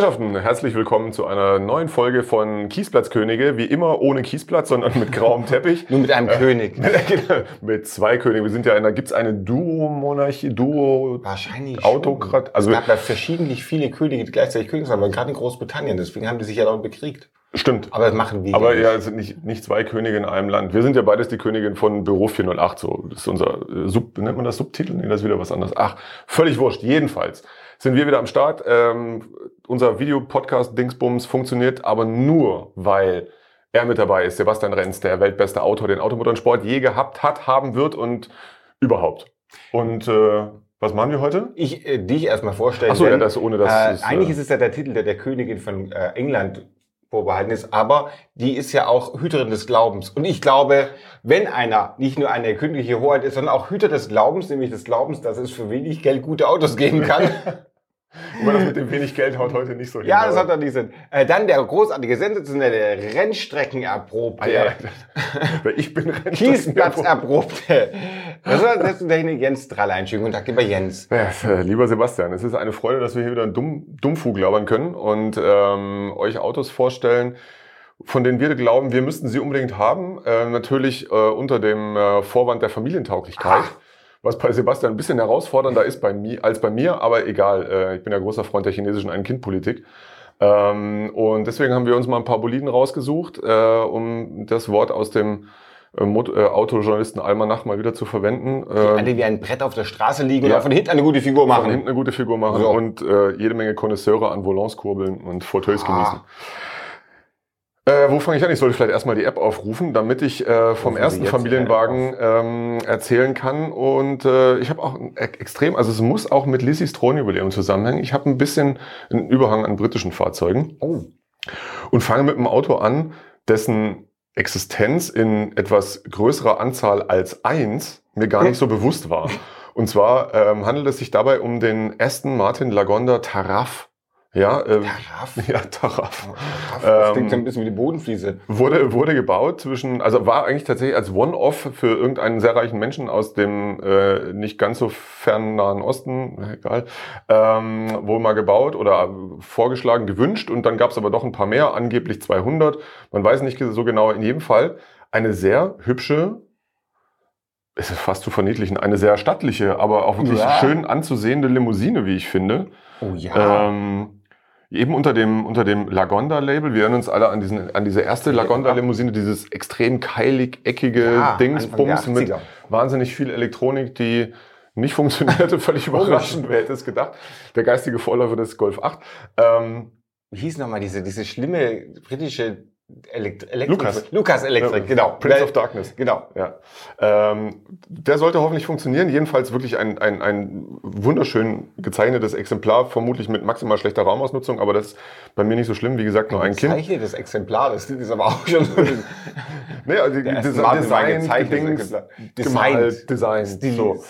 Herrschaften, herzlich willkommen zu einer neuen Folge von Kiesplatzkönige. Wie immer ohne Kiesplatz, sondern mit grauem Teppich. Nur mit einem König. Genau, mit zwei Königen. Wir sind ja in einer, gibt's eine Duo-Monarchie, Duo Wahrscheinlich. Autokrat? Schon. Also es gab ja verschiedentlich viele Könige, die gleichzeitig König waren, aber gerade in Großbritannien. Deswegen haben die sich ja dann bekriegt. Stimmt. Aber das machen wir. Aber ja, es sind nicht, nicht zwei Könige in einem Land. Wir sind ja beides die Königin von Büro 408. So, das ist unser äh, Sub, nennt man das Subtitel? Nee, das ist wieder was anderes. Ach, völlig wurscht. Jedenfalls sind wir wieder am Start. Ähm, unser Videopodcast Dingsbums funktioniert aber nur, weil er mit dabei ist. Sebastian Renz, der weltbeste Autor, den Automotorsport je gehabt hat, haben wird und überhaupt. Und äh, was machen wir heute? Ich äh, dich erstmal vorstellen. Achso, ja, das ohne das. äh, ist, eigentlich äh, ist es ja der Titel, der der Königin von äh, England vorbehalten ist, aber die ist ja auch Hüterin des Glaubens. Und ich glaube, wenn einer nicht nur eine königliche Hoheit ist, sondern auch Hüter des Glaubens, nämlich des Glaubens, dass es für wenig Geld gute Autos geben kann. aber das mit dem wenig Geld haut heute nicht so hin. ja, das hat doch nicht Sinn. Äh, dann der großartige, sensationelle Rennstreckenerprobte. Ah, ja. Ich bin Rennstrecken- Kiesplatz erprobte. Das war das Technik Jens Drallein. Schönen guten Tag, lieber Jens. Ja, lieber Sebastian, es ist eine Freude, dass wir hier wieder einen Dumm, Dummfug labern können und ähm, euch Autos vorstellen, von denen wir glauben, wir müssten sie unbedingt haben. Äh, natürlich äh, unter dem äh, Vorwand der Familientauglichkeit. Ach. Was bei Sebastian ein bisschen herausfordernder ist bei mir, als bei mir, aber egal. Äh, ich bin ja großer Freund der chinesischen Ein-Kind-Politik. Ähm, und deswegen haben wir uns mal ein paar Boliden rausgesucht, äh, um das Wort aus dem äh, Autojournalisten Almanach mal wieder zu verwenden. Die Ähm, alle wie ein Brett auf der Straße liegen ja. und von hinten eine gute Figur von machen. hinten eine gute Figur machen So. und jede Menge Connoisseure an Volants kurbeln und Fauteuils Ah. genießen. Äh, wo fange ich an? Ich sollte vielleicht erstmal die App aufrufen, damit ich äh, vom Rufen ersten Familienwagen ähm, erzählen kann. Und äh, ich habe auch e- extrem, also es muss auch mit Lissys Thronjubiläum zusammenhängen. Ich habe ein bisschen einen Überhang an britischen Fahrzeugen Oh. und fange mit einem Auto an, dessen Existenz in etwas größerer Anzahl als eins mir gar nicht so bewusst war. Und zwar ähm, handelt es sich dabei um den Aston Martin Lagonda Taraf. Ja, äh, Taraf. ja, Taraf. Das Ähm, klingt so ein bisschen wie die Bodenfliese. Wurde, wurde gebaut zwischen, also war eigentlich tatsächlich als One-Off für irgendeinen sehr reichen Menschen aus dem äh, nicht ganz so fernen Nahen Osten, egal, ähm, wohl mal gebaut oder vorgeschlagen, gewünscht und dann gab es aber doch ein paar mehr, angeblich 200, man weiß nicht so genau, in jedem Fall eine sehr hübsche, es ist fast zu verniedlichen, eine sehr stattliche, aber auch wirklich Ja. schön anzusehende Limousine, wie ich finde. Oh ja. Ähm, eben unter dem, unter dem Lagonda-Label. Wir erinnern uns alle an, diesen, an diese erste Lagonda-Limousine, dieses extrem keilig, eckige Ja, Dingsbums mit 80er. wahnsinnig viel Elektronik, die nicht funktionierte. Völlig überraschend, wer hätte es gedacht. Der geistige Vorläufer des Golf 8. Ähm, Wie hieß nochmal diese, diese schlimme britische Elekt Elektrik? Lukas. Lukas Elektrik, genau. Prince of Darkness. Genau. Ja. Ähm, der sollte hoffentlich funktionieren. Jedenfalls wirklich ein, ein, ein wunderschön gezeichnetes Exemplar, vermutlich mit maximal schlechter Raumausnutzung, aber das ist bei mir nicht so schlimm. Wie gesagt, nur ein Kind. Gezeichnetes Exemplar, das ist aber auch schon so ein Nee, also die, Design, Dings, Exemplar. gemalt, Design, Stil. so.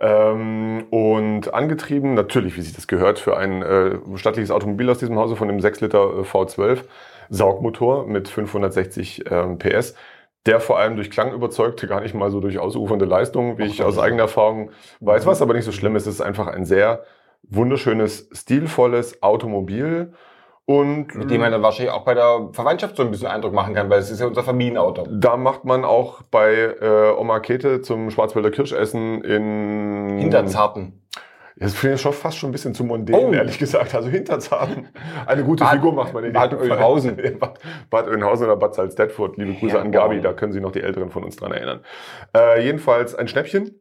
Ähm, und angetrieben, natürlich, wie sich das gehört, für ein äh, stattliches Automobil aus diesem Hause von dem 6 Liter äh, V12 Saugmotor mit 560 ähm, PS, der vor allem durch Klang überzeugte, gar nicht mal so durch ausufernde Leistung, wie ich aus eigener Erfahrung weiß, was aber nicht so schlimm ist. Es ist einfach ein sehr wunderschönes, stilvolles Automobil. Und Mit dem man dann wahrscheinlich auch bei der Verwandtschaft so ein bisschen Eindruck machen kann, weil es ist ja unser Familienauto. Da macht man auch bei äh, Oma Kete zum Schwarzwälder Kirschessen in... Hinterzarten. Das finde ich schon fast schon ein bisschen zu mondän, Oh. ehrlich gesagt. Also Hinterzarten. Eine gute Bad- Figur macht man in Bad. Oeynhausen. Ja, Bad, Bad Oeynhausen oder Bad Salzdetfurt. Liebe Grüße an Herborn. Gabi, da können sich noch die Älteren von uns dran erinnern. Äh, jedenfalls ein Schnäppchen.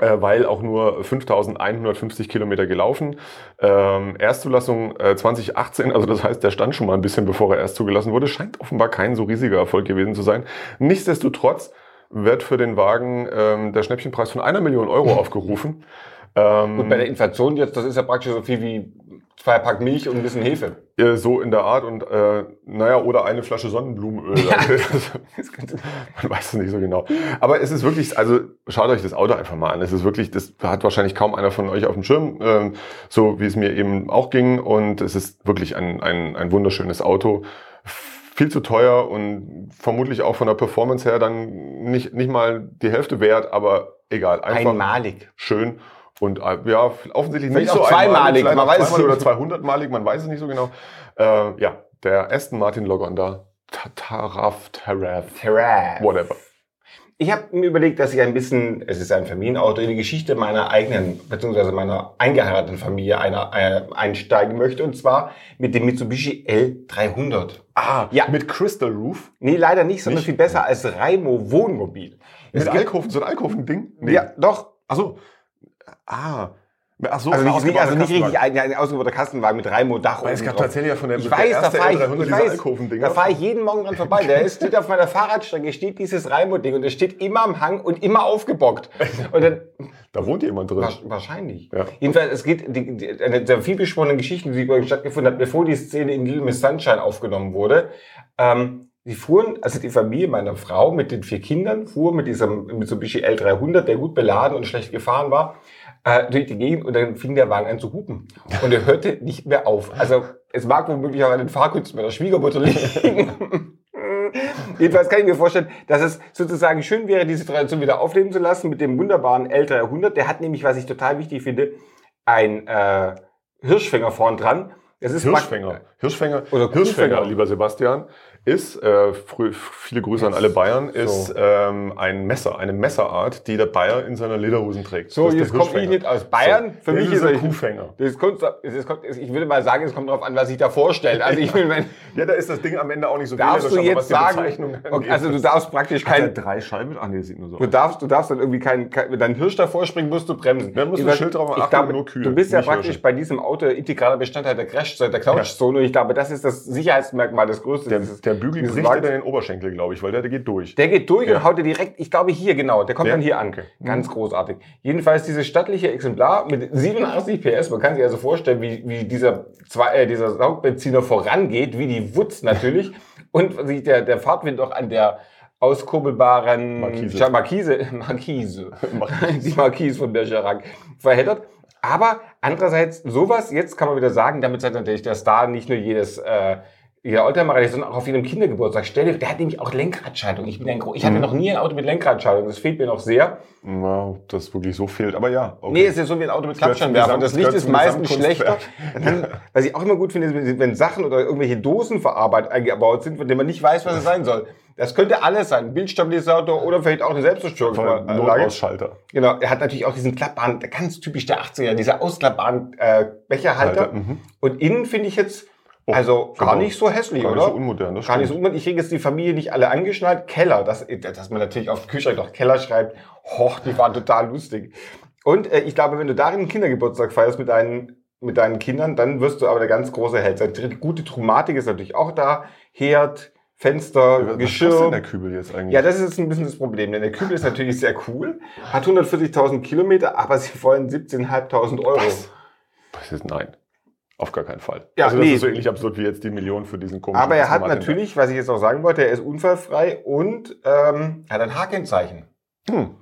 Äh, weil auch nur 5150 Kilometer gelaufen. Ähm, Erstzulassung äh, 2018, also das heißt, der stand schon mal ein bisschen, bevor er erst zugelassen wurde. Scheint offenbar kein so riesiger Erfolg gewesen zu sein. Nichtsdestotrotz wird für den Wagen ähm, der Schnäppchenpreis von einer Million Euro aufgerufen. Ähm, Gut, bei der Inflation jetzt, das ist ja praktisch so viel wie zwei Pack Milch und ein bisschen Hefe. äh, so in der Art und äh, naja, oder eine Flasche Sonnenblumenöl. Also, Man weiß es nicht so genau. Aber es ist wirklich, also schaut euch das Auto einfach mal an. Es ist wirklich, das hat wahrscheinlich kaum einer von euch auf dem Schirm, ähm, so wie es mir eben auch ging. Und es ist wirklich ein, ein, ein wunderschönes Auto. Viel zu teuer und vermutlich auch von der Performance her dann nicht, nicht mal die Hälfte wert, aber egal. Einfach Einmalig. schön Und äh, ja, offensichtlich Vielleicht nicht so zweimalig, man weiß zweimal oder 200-malig, man weiß es nicht so genau. Äh, ja, der Aston Martin Logonda, Taraf, Taraf, Terrain. whatever. Ich habe mir überlegt, dass ich ein bisschen, es ist ein Familienauto, in die Geschichte meiner eigenen, beziehungsweise meiner eingeheirateten Familie einer, äh, einsteigen möchte. Und zwar mit dem Mitsubishi L300. Ah, Ja. mit Crystal Roof. Nee, leider nicht, sondern Nicht? viel besser als Raimo Wohnmobil. Gibt- Alkoven, so ein Alkoven-Ding? Ja, doch. Achso. Ah. Ach so, Also nicht, also nicht richtig Kastenwagen. ein, ein ausgebauter Kastenwagen mit Raimo Dach Weil es oben gab drauf. tatsächlich ja von der, Ich der weiß, da erste fahre ich, L300 ich weiß, da fahre ich jeden Morgen dran vorbei. Der ist, steht auf meiner Fahrradstrecke, steht dieses Raimo-Ding und der steht immer am Hang und immer aufgebockt. Und dann, Da wohnt jemand drin. Wahrscheinlich. Ja. Jedenfalls, es geht, die, die, eine der vielbeschworenen Geschichten, die stattgefunden hat, bevor die Szene in Little Miss Sunshine aufgenommen wurde. Ähm, die fuhren, also die Familie meiner Frau mit den vier Kindern, fuhr mit diesem Mitsubishi L300, der gut beladen und schlecht gefahren war, äh, durch die Gegend und dann fing der Wagen an zu hupen. Und er hörte nicht mehr auf. Also es mag womöglich auch an den Fahrkünsten meiner Schwiegermutter liegen. Jedenfalls kann ich mir vorstellen, dass es sozusagen schön wäre, diese Tradition wieder aufleben zu lassen mit dem wunderbaren L300. Der hat nämlich, was ich total wichtig finde, ein äh, Hirschfänger vorn dran. Das ist Hirschfänger. Hirschfänger, Oder Hirschfänger, lieber Sebastian, ist, äh, viele Grüße an alle Bayern, ist So. ähm, ein Messer, eine Messerart, die der Bayer in seiner Lederhosen trägt. So, Das jetzt der komme ich nicht aus Bayern. Für Das mich ist er Kuhfänger. Das kommt, das kommt, ich würde mal sagen, es kommt darauf an, was sich da vorstellt. Also ich will, wenn, Ja, da ist das Ding am Ende auch nicht so darfst du jetzt sagen, okay, also du darfst praktisch der kein, drei Scheiben? Ah, nee, das sieht nur so du darfst, du darfst dann irgendwie kein, kein wenn dein Hirsch davor springt, musst du bremsen. Dann musst du Ich ein Schild drauf ich achten, glaube, nur Kühe, Du bist ja praktisch Hirsche. bei diesem Auto integraler Bestandteil der Crash, der Couchzone. Und ich glaube, das ist das Sicherheitsmerkmal des größten. Der, dieses- der Bügel dieses bricht Wagens. dann den Oberschenkel, glaube ich, weil der, der geht durch. Der geht durch Ja. und haut dir direkt, ich glaube hier genau, der kommt Ja? dann hier an. Ganz großartig. Jedenfalls dieses stattliche Exemplar mit 87 PS, man kann sich also vorstellen, wie, wie dieser, zwei, äh, dieser Saugbenziner vorangeht, wie die Wutz natürlich und sich der, der Fahrtwind auch an der auskurbelbaren Markise. Markise, Markise, die Markise von Bergerac verheddert. Aber andererseits, sowas, jetzt kann man wieder sagen, damit hat natürlich der Star nicht nur jedes, äh, jeder Oldtimer, sondern auch auf jedem Kindergeburtstag. Stell dir, der hat nämlich auch Lenkradschaltung. Ich bin ein ich hatte Mhm. noch nie ein Auto mit Lenkradschaltung. Das fehlt mir noch sehr. Wow, das wirklich so fehlt. Aber ja, okay. Nee, es ist so wie ein Auto mit Klappscheinwerfer. Das Licht ist meistens schlechter. Dann, was ich auch immer gut finde, ist, wenn Sachen oder irgendwelche Dosen verarbeitet eingebaut sind, von denen man nicht weiß, was es sein soll. Das könnte alles sein. Ein Bildstabilisator oder vielleicht auch eine Selbstzerstörungsanlage. Notausschalter. Genau, er hat natürlich auch diesen klappbaren, ganz typisch der 80er, dieser ausklappbaren äh, Becherhalter. Halter, mhm. Und innen finde ich jetzt, Oh, also gar nicht so hässlich, Gar oder? nicht so unmodern, das Gar nicht so unmodern. Ich kriege jetzt die Familie nicht alle angeschnallt. Keller, das, dass man natürlich auf Kühlschrank noch Keller schreibt. Hoch, die waren total lustig. Und äh, ich glaube, wenn du darin einen Kindergeburtstag feierst mit deinen, mit deinen Kindern, dann wirst du aber der ganz große Held sein. Die Gute Trumatik ist natürlich auch da. Herd, Fenster, Was Geschirr. denn der Kübel jetzt eigentlich? Ja, das ist jetzt ein bisschen das Problem, denn der Kübel ist natürlich sehr cool, hat 140.000 Kilometer, aber sie wollen 17.500 Euro. Was? Das ist, nein, auf gar keinen Fall. Ja, also das nee. ist so ähnlich absurd wie jetzt die Million für diesen komischen Aber er hat natürlich, was ich jetzt noch sagen wollte, er ist unfallfrei und ähm, hat ein H-Kennzeichen. Hm.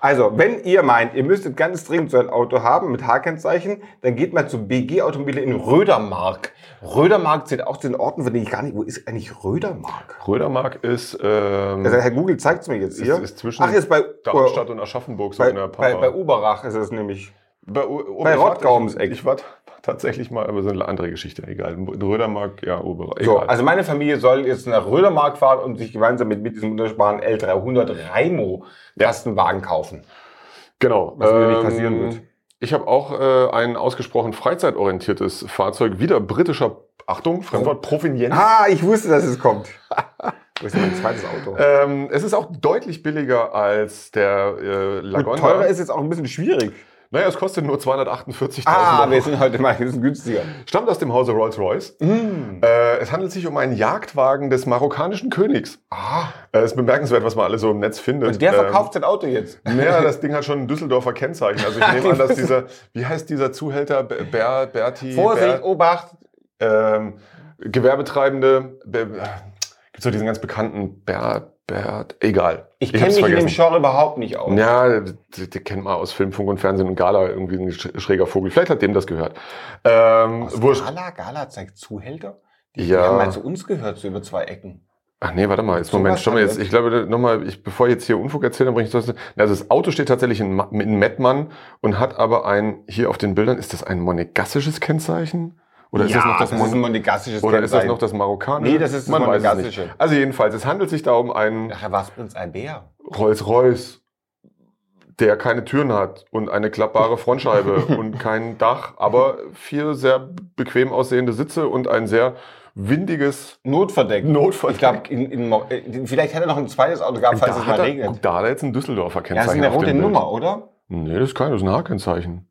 Also, wenn ihr meint, ihr müsstet ganz dringend so ein Auto haben mit H-Kennzeichen, dann geht mal zu BG Automobile in Rödermark. Rödermark zählt auch zu den Orten, von denen ich gar nicht, wo ist eigentlich Rödermark? Rödermark ist, ähm, Also Herr Google zeigt es mir jetzt hier. ist, ist zwischen Ach, jetzt bei, Darmstadt und Aschaffenburg so bei, in der bei, Pampa. bei Oberach ist es nämlich. Bei, U- bei ich war- Rottgau ums Eck. Ich war tatsächlich mal, aber so eine andere Geschichte, egal. Rödermark, ja, Oberach, So, also meine Familie soll jetzt nach Rödermark fahren und sich gemeinsam mit, mit diesem wunderbaren L300 Raimo Kastenwagen kaufen. genau. was mir nicht passieren wird. Ich habe auch äh, ein ausgesprochen freizeitorientiertes Fahrzeug, wieder britischer, Achtung, Fremdwort, Provenienz. Ah, ich wusste, dass es kommt. Wo ist mein zweites Auto? Ähm, es ist auch deutlich billiger als der äh, Lagonda. teurer ist jetzt auch ein bisschen schwierig. Naja, es kostet nur 248.000 Ah, Euro. wir sind heute mal ein bisschen günstiger. Stammt aus dem Hause Rolls-Royce. Mm. Äh, es handelt sich um einen Jagdwagen des marokkanischen Königs. Ah, Äh, ist bemerkenswert, was man alles so im Netz findet. und der verkauft sein Auto jetzt. Ähm, naja, das Ding hat schon ein Düsseldorfer Kennzeichen. Also ich nehme an, dass dieser, wie heißt dieser Zuhälter? Ber, Ber, Berti? Vorsicht, Obacht. ähm, Gewerbetreibende, Be, gibt so diesen ganz bekannten Ber, Bert, egal. Ich kenne mich in dem vergessen. Genre überhaupt nicht aus. Ja, die kennt man aus Film, Funk und Fernsehen und Gala, irgendwie ein sch- schräger Vogel. Vielleicht hat dem das gehört. Ähm, Aus wurscht. Gala, Gala zeigt Zuhälter. Die, Ja. die haben mal zu uns gehört, so über zwei Ecken. Ach nee, warte mal, jetzt Moment, schau mal jetzt, er. ich glaube, nochmal, ich, bevor ich jetzt hier Unfug erzähle, dann bringe ich das. Also das Auto steht tatsächlich in, in Mettmann und hat aber ein, hier auf den Bildern, ist das ein monegassisches Kennzeichen? Oder ist das noch das, das ist ein Mon monegassisches Oder ist das Kennzeichen. noch das marokkanische? Nee, das ist das Man monegassische. Also jedenfalls, es handelt sich da um einen Ach, was Prinz Albert? Rolls-Royce, der keine Türen hat und eine klappbare Frontscheibe und kein Dach, aber vier sehr bequem aussehende Sitze und ein sehr windiges Notverdeck. Notverdeck. Ich glaube, in, in, äh, vielleicht hätte er noch ein zweites Auto gehabt, falls da es mal er, regnet. da hat er jetzt ein Düsseldorfer Ja, das Kennzeichen ist eine rote. Nummer, oder? Nee, das ist kein, das ist ein H-Kennzeichen.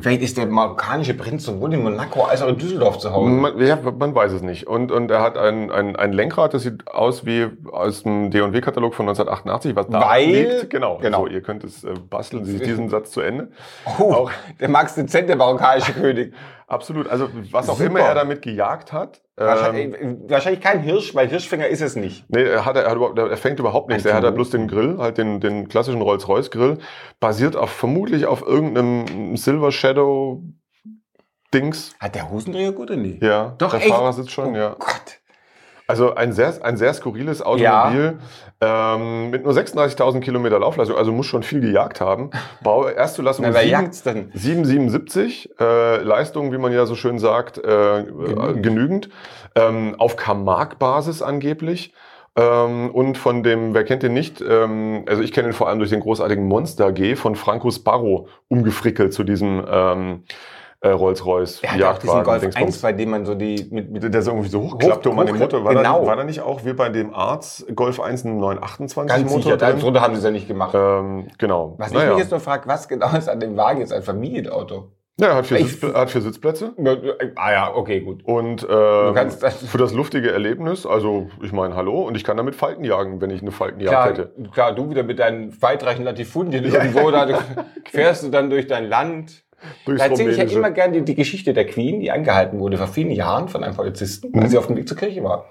Vielleicht ist der marokkanische Prinz sowohl in Monaco als auch in Düsseldorf zu Hause. Man, ja, man weiß es nicht. Und, und er hat ein, ein, ein Lenkrad, das sieht aus wie aus dem D&W-Katalog von 1988, was da Weil- liegt. Genau, genau. So, ihr könnt es äh, basteln, Sie diesen Satz zu Ende. Oh, Auch- der Max Dezent, der marokkanische König. Absolut. Also was auch Super. immer er damit gejagt hat. Ähm, Wahrscheinlich, äh, wahrscheinlich kein Hirsch, weil Hirschfänger ist es nicht. Nee, er, hat, er, hat, er fängt überhaupt nichts. Er hat ja bloß den Grill, halt den, den klassischen Rolls-Royce-Grill, basiert auf vermutlich auf irgendeinem Silver Shadow Dings. Hat der Hosendreher gut oder nicht? Ja, Doch, der echt? Fahrer sitzt schon, oh ja. Gott. Also ein sehr, ein sehr skurriles Automobil ähm, mit nur 36.000 Kilometer Laufleistung, also muss schon viel gejagt haben. Bau, Erstzulassung Na, wer sieben- jagt's denn? 777, äh, Leistung, wie man ja so schön sagt, äh, genügend. genügend. Ähm, auf Camargue-Basis angeblich. Ähm, und von dem, wer kennt den nicht, ähm, also ich kenne ihn vor allem durch den großartigen Monster G von Franco Sparrow umgefrickelt zu diesem ähm, äh, Rolls-Royce Er hat auch diesen Golf Dingsbums. 1, bei dem man so die mit, mit Der so irgendwie so hochklappt um an Hoch- Motor. War, genau. da, war da nicht auch wie bei dem Arts Golf 1 ein 928 ganz Motor sicher, drin? drunter haben sie es ja nicht gemacht. Ähm, genau. Was ich naja. mich jetzt nur frage, was genau ist an dem Wagen jetzt ein Familienauto? ja, er hat vier, Ich- Sitz, hat vier Sitzplätze. Ah ja, okay, gut. Und ähm, kannst das- für das luftige Erlebnis, also ich meine, hallo, und ich kann damit Falten jagen, wenn ich eine Faltenjagd Klar, hätte. klar, du wieder mit deinen weitreichenden Latifundien irgendwo, da du, fährst du dann durch dein Land. Da erzähle ich ja immer gerne die, die Geschichte der Queen, die angehalten wurde vor vielen Jahren von einem Polizisten, Mhm. als sie auf dem Weg zur Kirche war.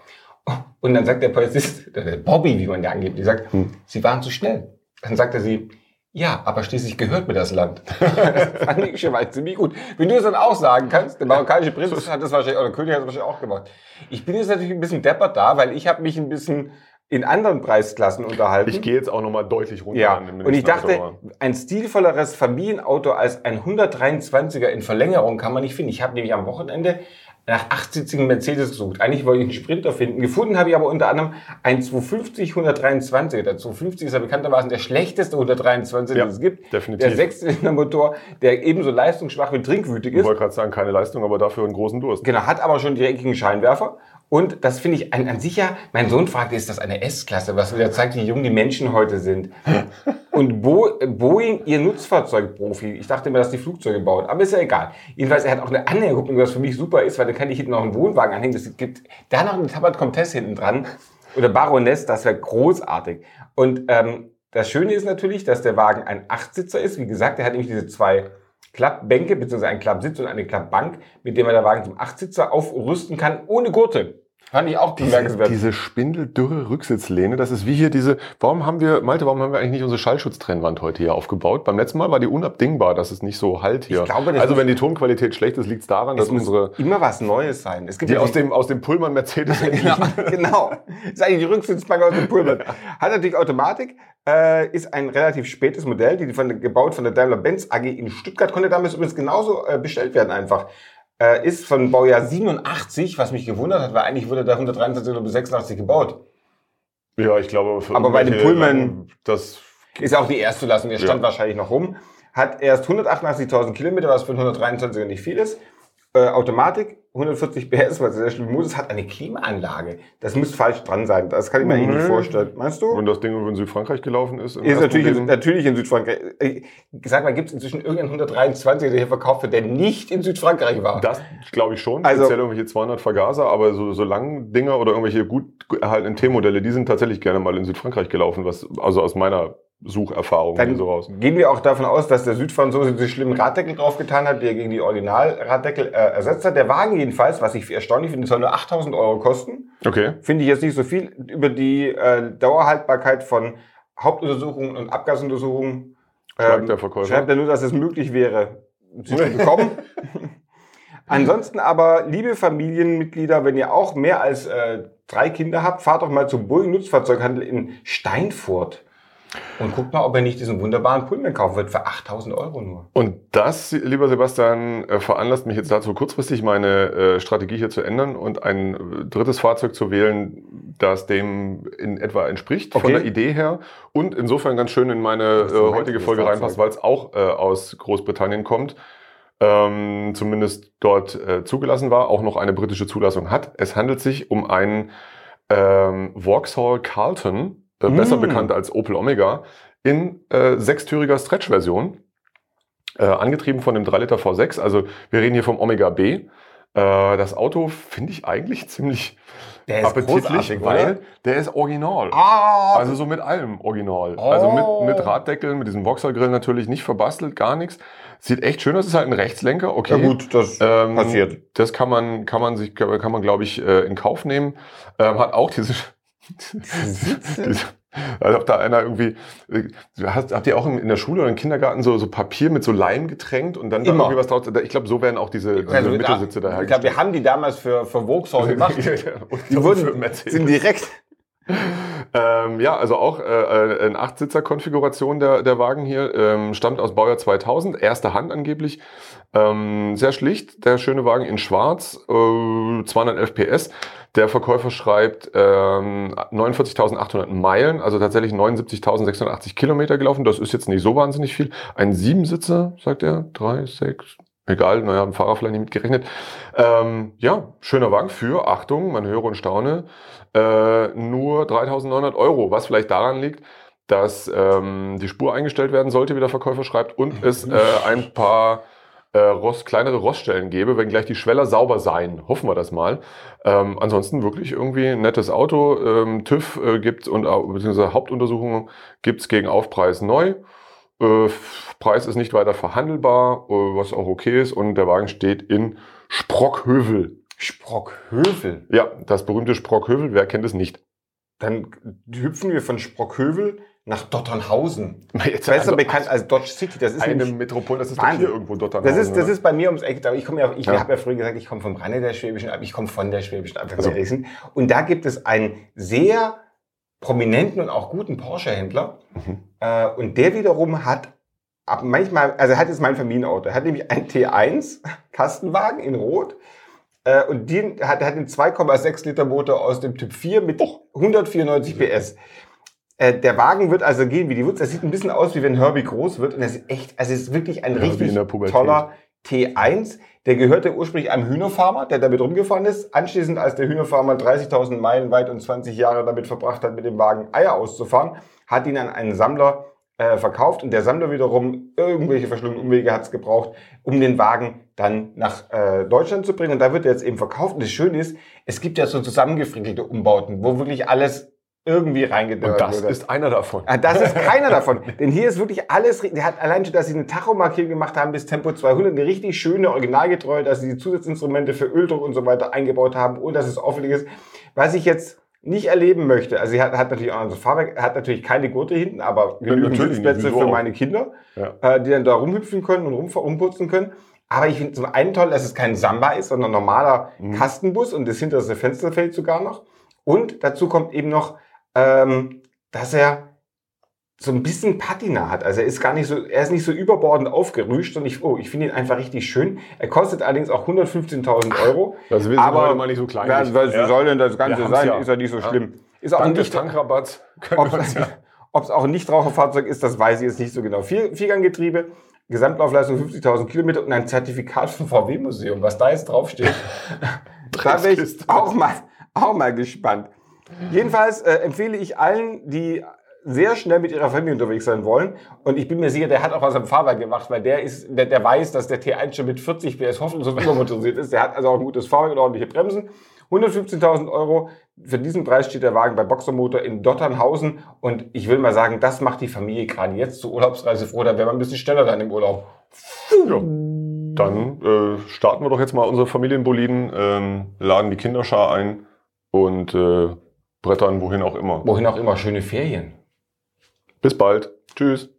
Und dann sagt der Polizist, der Bobby, wie man ja angeht, die sagt, Mhm. sie waren zu schnell. Dann sagte sie, ja, aber schließlich gehört mir das Land. das fand ich schon mal ziemlich gut. Wenn du es dann auch sagen kannst, der marokkanische Prinz hat das wahrscheinlich, oder der König hat das wahrscheinlich auch gemacht. Ich bin jetzt natürlich ein bisschen deppert da, weil ich habe mich ein bisschen in anderen Preisklassen unterhalten. Ich gehe jetzt auch nochmal deutlich runter. Ja, und ich dachte, Auto. ein stilvolleres Familienauto als ein 123er in Verlängerung kann man nicht finden. Ich habe nämlich am Wochenende nach 8-sitzigen Mercedes gesucht. Eigentlich wollte ich einen Sprinter finden. Gefunden habe ich aber unter anderem ein 250 123er. Der 250 ist ja bekanntermaßen der schlechteste 123, Ja, den es gibt. definitiv. Der Sechszylindermotor, der ebenso leistungsschwach wie trinkwütig ich ist. wollte gerade sagen, keine Leistung, aber dafür einen großen Durst. Genau, hat aber schon die eckigen Scheinwerfer. Und das finde ich an, an sich ja, mein Sohn fragte, ist das eine S-Klasse, was wieder zeigt, wie jung die Menschen heute sind. Und Bo Boeing, ihr Nutzfahrzeugprofi, ich dachte immer, dass die Flugzeuge bauen, aber ist ja egal. Jedenfalls, er hat auch eine Anhängerkupplung, was für mich super ist, weil dann kann ich hinten noch einen Wohnwagen anhängen. Das gibt da noch eine Tabat Comtesse hinten dran. Oder Baroness, das wäre großartig. Und ähm, das Schöne ist natürlich, dass der Wagen ein Achtsitzer ist. Wie gesagt, er hat nämlich diese zwei Klappbänke, beziehungsweise einen Klappsitz und eine Klappbank, mit dem man der Wagen zum Achtsitzer aufrüsten kann, ohne Gurte. Fand ich auch Diese, bemerkenswert. diese spindeldürre Rücksitzlehne, das ist wie hier diese, warum haben wir, Malte, warum haben wir eigentlich nicht unsere Schallschutztrennwand heute hier aufgebaut? Beim letzten Mal war die unabdingbar, dass es nicht so halt hier. Ich glaube, also wenn die Tonqualität schlecht ist, liegt es daran, dass unsere, immer was Neues sein. Es gibt die ja aus dem, aus dem Pullman Mercedes genau, genau. Das ist eigentlich die Rücksitzbank aus dem Pullman. Hat natürlich Automatik, äh, ist ein relativ spätes Modell, die von, gebaut von der Daimler-Benz AG in Stuttgart, konnte damals übrigens genauso äh, bestellt werden einfach. Äh, ist von Baujahr 87, was mich gewundert hat, weil eigentlich wurde der 123 oder bis 86 gebaut. Ja, ich glaube, für Aber bei dem irgendwelche Pullman- das Ist auch die Erstzulassung, der stand Ja. wahrscheinlich noch rum. Hat erst 188.000 Kilometer, was für einen 123er nicht viel ist. Äh, Automatik, 140 PS, was sehr schlimm Modus, hat eine Klimaanlage. Das müsste falsch dran sein. Das kann ich mir eigentlich nicht vorstellen. Meinst du? wenn das Ding in Südfrankreich gelaufen ist. Ist natürlich, in, natürlich in Südfrankreich. Äh, Sag mal, gibt es inzwischen irgendeinen 123, der hier verkauft wird, der nicht in Südfrankreich war? Das glaube ich schon. Also- Speziell irgendwelche 200 Vergaser, aber so, so langen Dinger oder irgendwelche gut erhaltenen T-Modelle, die sind tatsächlich gerne mal in Südfrankreich gelaufen, was also aus meiner Sucherfahrung Dann so raus. gehen wir auch davon aus, dass der Südfranzose diese schlimmen Raddeckel draufgetan hat, die er gegen die Original-Raddeckel äh, ersetzt hat. Der Wagen jedenfalls, was ich erstaunlich finde, soll nur 8000 Euro kosten. Okay. Finde ich jetzt nicht so viel. Über die äh, Dauerhaltbarkeit von Hauptuntersuchungen und Abgasuntersuchungen Schreibt der Verkäufer. schreibt er nur, dass es möglich wäre, sie zu bekommen. Ansonsten aber, liebe Familienmitglieder, wenn ihr auch mehr als äh, drei Kinder habt, fahrt doch mal zum Boeing Nutzfahrzeughandel in Steinfurt. Und guckt mal, ob er nicht diesen wunderbaren Pullman kaufen wird für 8000 Euro nur. Und das, lieber Sebastian, äh, veranlasst mich jetzt dazu, kurzfristig meine äh, Strategie hier zu ändern und ein äh, drittes Fahrzeug zu wählen, das dem in etwa entspricht, von Okay. der Idee her. Und insofern ganz schön in meine heutige Folge Fahrzeug? reinpasst, weil es auch aus Großbritannien kommt. Ähm, zumindest dort zugelassen war, auch noch eine britische Zulassung hat. Es handelt sich um einen ähm, Vauxhall Carlton, äh, besser Mm. bekannt als Opel Omega, in äh, sechstüriger Stretch-Version, äh, angetrieben von dem 3 Liter V6. Also wir reden hier vom Omega B. Äh, das Auto finde ich eigentlich ziemlich Der appetitlich, weil der ist original. Ah, Also so mit allem original. Also Oh. mit, mit Raddeckeln, mit diesem Vauxhall-Grill natürlich nicht verbastelt, gar nichts. Sieht echt schön aus, ist halt ein Rechtslenker, okay. ja gut, das Ähm, passiert. Das kann man, kann man sich, kann man, glaube ich, äh, in Kauf nehmen. Ähm, hat auch diese also ob da einer irgendwie, äh, hast, habt ihr auch in der Schule oder im Kindergarten so, so Papier mit so Leim getränkt und dann da irgendwie was draus? Ich glaube, so werden auch diese, diese Also, Mittelsitze da, daher ich glaube, wir haben die damals für, für Vauxhall gemacht. Und Die wurden, sind direkt. Ähm, ja, also auch äh, eine Achtsitzer-Konfiguration der, der Wagen hier. Ähm, stammt aus Baujahr 2000, erste Hand angeblich. Ähm, sehr schlicht, der schöne Wagen in schwarz, äh, 211 PS. Der Verkäufer schreibt ähm, 49.800 Meilen, also tatsächlich 79.680 Kilometer gelaufen. Das ist jetzt nicht so wahnsinnig viel. Ein Siebensitzer, sagt er, drei, sechs, egal, naja, ein Fahrer vielleicht nicht mitgerechnet. Ähm, ja, schöner Wagen für, Achtung, man höre und staune, äh, nur 3.900 Euro, was vielleicht daran liegt, dass ähm, die Spur eingestellt werden sollte, wie der Verkäufer schreibt, und es äh, ein paar äh, Rost, kleinere Roststellen gäbe, wenn gleich die Schweller sauber seien. Hoffen wir das mal. Ähm, ansonsten wirklich irgendwie ein nettes Auto. Ähm, TÜV äh, gibt und beziehungsweise Hauptuntersuchungen gibt's gegen Aufpreis neu. Äh, Preis ist nicht weiter verhandelbar, äh, was auch okay ist. Und der Wagen steht in Sprockhövel. Sprockhövel. Ja, das berühmte Sprockhövel, wer kennt es nicht? Dann hüpfen wir von Sprockhövel nach Dotternhausen. Jetzt Besser also bekannt als Dodge City. Das ist eine Metropole, das ist Wahnsinn. doch hier irgendwo dort das ist, das ist bei mir ums Eck. Ich komme ja, ich Ja. habe ja früher gesagt, ich komme vom Rande der Schwäbischen Alb, ich komme von der Schwäbischen Alb. Also-. Und da gibt es einen sehr prominenten und auch guten Porsche-Händler. Mhm. Äh, und der wiederum hat ab manchmal, also er hat jetzt mein Familienauto. Er hat nämlich einen T1 Kastenwagen in Rot. Äh, und den hat, hat einen 2,6 Liter Motor aus dem Typ 4 mit 194 PS. Äh, der Wagen wird also gehen wie die Wutz. Das sieht ein bisschen aus, wie wenn Herbie groß wird. Und das ist echt, also es ist wirklich ein Herbie richtig toller T1. Der gehörte ursprünglich einem Hühnerfarmer, der damit rumgefahren ist. Anschließend, als der Hühnerfarmer 30.000 Meilen weit und 20 Jahre damit verbracht hat, mit dem Wagen Eier auszufahren, hat ihn an einen Sammler äh, verkauft. Und der Sammler wiederum, irgendwelche verschlungenen Umwege hat es gebraucht, um den Wagen dann nach äh, Deutschland zu bringen. Und da wird er jetzt eben verkauft. Und das Schöne ist, es gibt ja so zusammengefrickelte Umbauten, wo wirklich alles irgendwie reingedrückt Und das ist einer davon. Ah, Das ist keiner davon. Denn hier ist wirklich alles, der hat allein schon, dass sie eine Tachomarkierung gemacht haben bis Tempo 200, eine richtig schöne, originalgetreue, dass sie die Zusatzinstrumente für Öldruck und so weiter eingebaut haben und dass es auffällig ist. Was ich jetzt nicht erleben möchte, also sie hat, hat natürlich auch ein Fahrwerk, hat natürlich keine Gurte hinten, aber genügend Sitzplätze für meine Kinder, Ja. äh, die dann da rumhüpfen können und rum, rumputzen können. Aber ich finde zum einen toll, dass es kein Samba ist, sondern ein normaler Mhm. Kastenbus und das hinterste Fenster fällt sogar noch. Und dazu kommt eben noch, ähm, dass er so ein bisschen Patina hat. Also er ist gar nicht so, er ist nicht so überbordend aufgerüscht und ich, oh, ich finde ihn einfach richtig schön. Er kostet allerdings auch 115.000 Euro. Das will Aber- heute mal nicht so klein. Was, was Ja. soll denn das Ganze sein? ja. Ist ja nicht so Ja. schlimm. Ist auch Dank des nicht, Tankrabatts ob ja. es auch ein Nichtraucherfahrzeug ist, das weiß ich jetzt nicht so genau. Vier, Vierganggetriebe, Gesamtlaufleistung 50.000 Kilometer und ein Zertifikat vom VW-Museum. Was da jetzt draufsteht, da wäre ich auch mal, auch mal gespannt. Jedenfalls äh, empfehle ich allen, die sehr schnell mit ihrer Familie unterwegs sein wollen. Und ich bin mir sicher, der hat auch was am Fahrwerk gemacht, weil der ist, der, der weiß, dass der T1 schon mit 40 PS hoffnungslos übermotorisiert ist. Der hat also auch ein gutes Fahrwerk und ordentliche Bremsen. 115.000 Euro. Für diesen Preis steht der Wagen bei Boxermotor in Dotternhausen. Und ich will mal sagen, das macht die Familie gerade jetzt zur Urlaubsreise froh. Da wäre man ein bisschen schneller dann im Urlaub. Ja. Dann äh, starten wir doch jetzt mal unsere Familienboliden, ähm, laden die Kinderschar ein und äh, brettern wohin auch immer. Wohin auch immer, schöne Ferien. Bis bald. Tschüss.